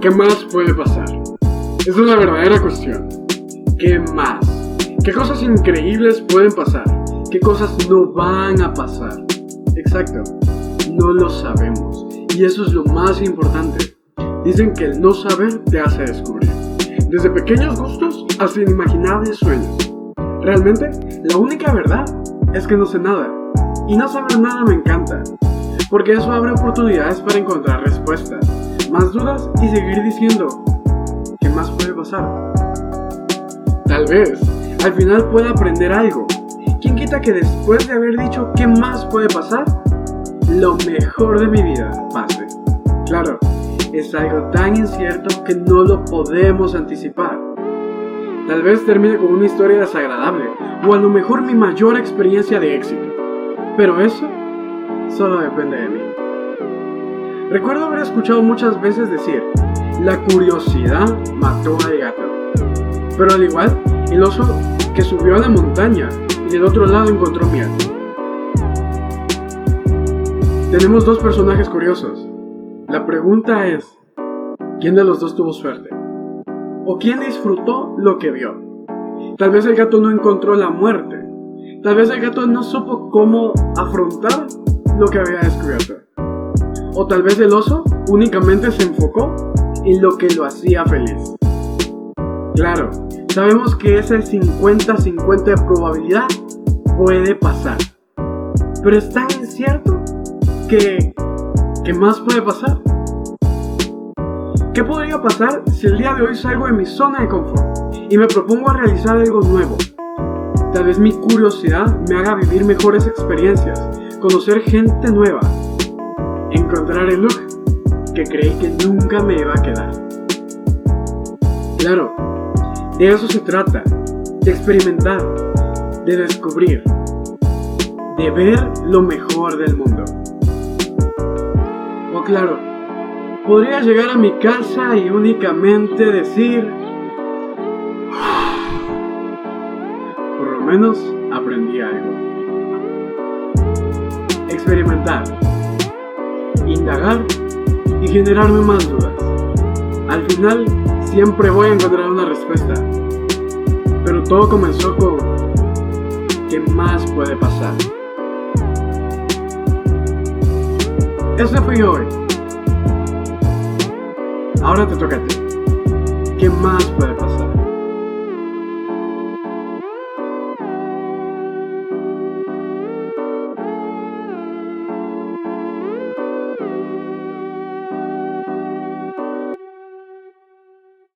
¿Qué más puede pasar? Esa es la verdadera cuestión. ¿Qué más? ¿Qué cosas increíbles pueden pasar? ¿Qué cosas no van a pasar? Exacto, no lo sabemos. Y eso es lo más importante. Dicen que el no saber te hace descubrir. Desde pequeños gustos hasta inimaginables sueños. Realmente, la única verdad es que no sé nada. Y no saber nada me encanta. Porque eso abre oportunidades para encontrar respuestas, más dudas y seguir diciendo, ¿qué más puede pasar? Tal vez, al final pueda aprender algo. ¿Quién quita que después de haber dicho qué más puede pasar, lo mejor de mi vida pase? Claro, es algo tan incierto que no lo podemos anticipar. Tal vez termine con una historia desagradable o a lo mejor mi mayor experiencia de éxito. Pero eso solo depende de mí. Recuerdo haber escuchado muchas veces decir, la curiosidad mató al gato. Pero al igual, el oso que subió a la montaña y del otro lado encontró miel. Tenemos dos personajes curiosos. La pregunta es, ¿quién de los dos tuvo suerte? ¿O quién disfrutó lo que vio? Tal vez el gato no encontró la muerte. Tal vez el gato no supo cómo afrontar lo que había descubierto. O tal vez el oso únicamente se enfocó en lo que lo hacía feliz. Claro, sabemos que ese 50-50 de probabilidad puede pasar. Pero es tan incierto que... ¿Qué más puede pasar? ¿Qué podría pasar si el día de hoy salgo de mi zona de confort y me propongo a realizar algo nuevo? Tal vez mi curiosidad me haga vivir mejores experiencias, conocer gente nueva, encontrar el look que creí que nunca me iba a quedar. Claro, de eso se trata, de experimentar, de descubrir, de ver lo mejor del mundo. O claro, podría llegar a mi casa y únicamente decir, por lo menos aprendí algo. Experimentar, indagar y generarme más dudas. Al final siempre voy a encontrar una respuesta. Pero todo comenzó con ¿qué más puede pasar? Ese fui hoy. Ahora te toca a ti. ¿Qué más puede pasar?